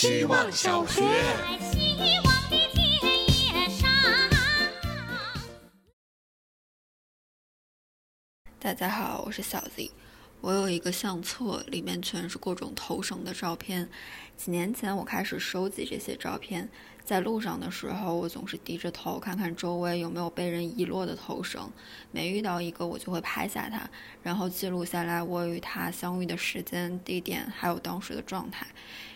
希望小学。大家好，我是小 Z。我有一个相册，里面全是各种头绳的照片。几年前，我开始收集这些照片。在路上的时候，我总是低着头看看周围有没有被人遗落的头绳。每遇到一个，我就会拍下它，然后记录下来我与它相遇的时间、地点，还有当时的状态。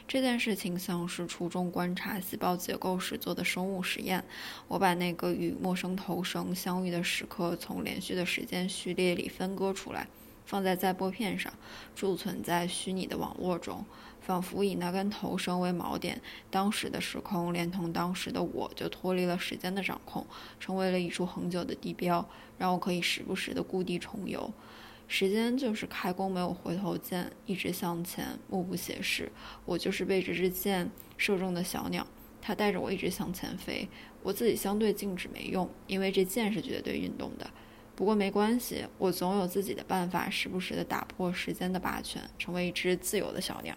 这件事情像是初中观察细胞结构时做的生物实验。我把那个与陌生头绳相遇的时刻从连续的时间序列里分割出来。放在载玻片上，贮存在虚拟的网络中，仿佛以那根头绳为锚点，当时的时空连同当时的我就脱离了时间的掌控，成为了一处恒久的地标，让我可以时不时的故地重游。时间就是开弓没有回头箭，一直向前，目不斜视。我就是被这支箭射中的小鸟，它带着我一直向前飞。我自己相对静止没用，因为这箭是绝对运动的。不过没关系，我总有自己的办法，时不时的打破时间的霸权，成为一只自由的小鸟。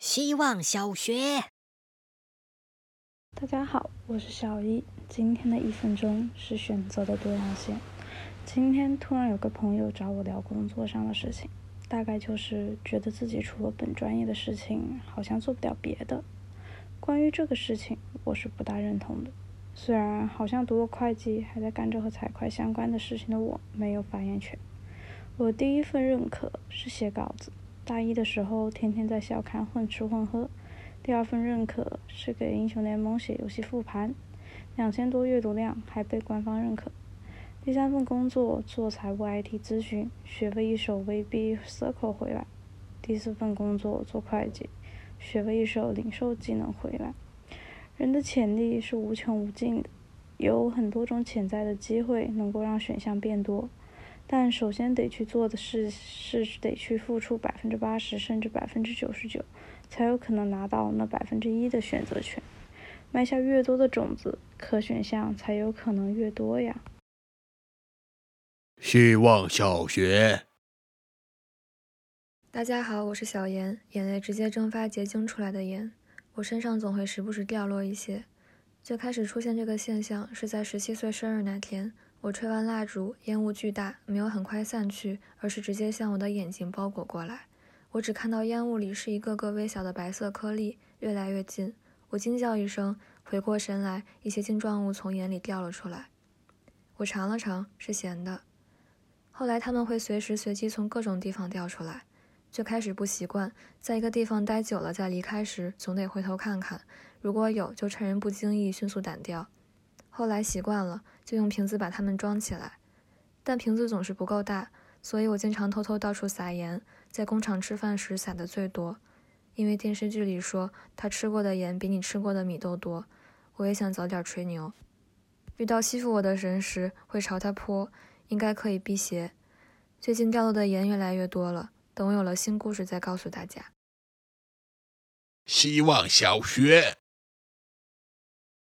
希望小学，大家好，我是小一。今天的一分钟是选择的多样性。今天突然有个朋友找我聊工作上的事情，大概就是觉得自己除了本专业的事情，好像做不了别的。关于这个事情，我是不大认同的。虽然好像读了会计，还在干着和财会相关的事情的我，没有发言权。我第一份认可是写稿子，大一的时候天天在校刊混吃混喝。第二份认可是给英雄联盟写游戏复盘，两千多阅读量，还被官方认可。第三份工作做财务 IT 咨询，学了一手 VB Circle 回来。第四份工作做会计，学了一手零售技能回来。人的潜力是无穷无尽的，有很多种潜在的机会能够让选项变多，但首先得去做的事是得去付出百分之八十甚至百分之九十九，才有可能拿到那百分之一的选择权。埋下越多的种子，可选项才有可能越多呀。希望小学，大家好，我是小严，眼泪直接蒸发结晶出来的盐。我身上总会时不时掉落一些。最开始出现这个现象是在十七岁生日那天，我吹完蜡烛，烟雾巨大，没有很快散去，而是直接向我的眼睛包裹过来。我只看到烟雾里是一个个微小的白色颗粒，越来越近。我惊叫一声，回过神来，一些晶状物从眼里掉了出来。我尝了尝，是咸的。后来他们会随时随地从各种地方掉出来。最开始不习惯，在一个地方待久了再离开时，总得回头看看，如果有，就趁人不经意迅速掸掉。后来习惯了，就用瓶子把它们装起来，但瓶子总是不够大，所以我经常偷偷到处撒盐，在工厂吃饭时撒的最多，因为电视剧里说他吃过的盐比你吃过的米都多。我也想早点吹牛，遇到欺负我的人时会朝他泼，应该可以辟邪。最近掉落的盐越来越多了。等我有了新故事再告诉大家。希望小学，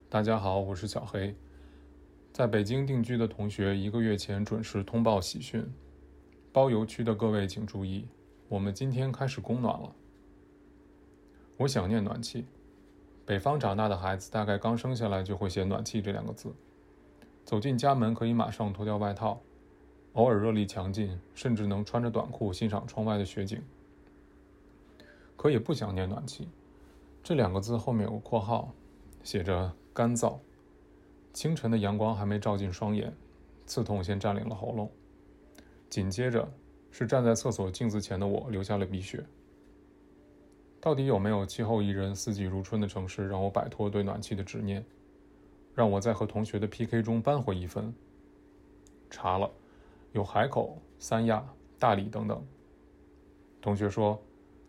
大家好，我是小黑。在北京定居的同学一个月前准时通报喜讯，包邮区的各位请注意，我们今天开始供暖了。我想念暖气。北方长大的孩子大概刚生下来就会写“暖气”这两个字，走进家门可以马上脱掉外套。偶尔热力强劲，甚至能穿着短裤欣赏窗外的雪景。可也不想念暖气，这两个字后面有个括号，写着干燥。清晨的阳光还没照进双眼，刺痛先占领了喉咙。紧接着是站在厕所镜子前的我流下了鼻血。到底有没有气候宜人、四季如春的城市让我摆脱对暖气的执念，让我在和同学的 PK 中扳回一分？查了。有海口、三亚、大理等等。同学说：“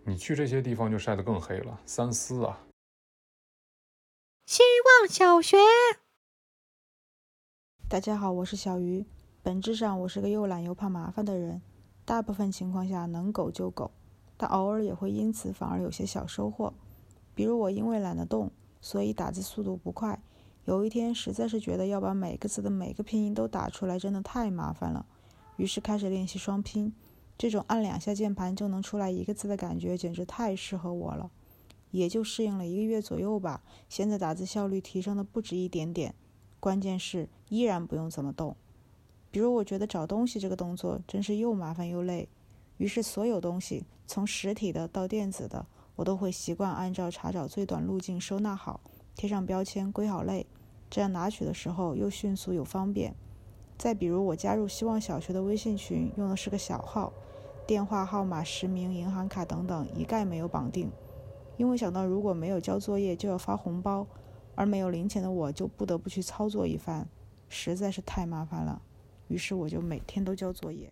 你去这些地方就晒得更黑了。”三思啊！希望小学，大家好，我是小鱼。本质上，我是个又懒又怕麻烦的人。大部分情况下能苟就苟，但偶尔也会因此反而有些小收获。比如，我因为懒得动，所以打字速度不快。有一天，实在是觉得要把每个字的每个拼音都打出来，真的太麻烦了。于是开始练习双拼，这种按两下键盘就能出来一个字的感觉，简直太适合我了。也就适应了一个月左右吧。现在打字效率提升的不止一点点，关键是依然不用怎么动。比如，我觉得找东西这个动作真是又麻烦又累，于是所有东西从实体的到电子的，我都会习惯按照查找最短路径收纳好，贴上标签，归好类，这样拿取的时候又迅速又方便。再比如，我加入希望小学的微信群，用的是个小号，电话号码、实名、银行卡等等一概没有绑定，因为想到如果没有交作业就要发红包，而没有零钱的我就不得不去操作一番，实在是太麻烦了。于是我就每天都交作业。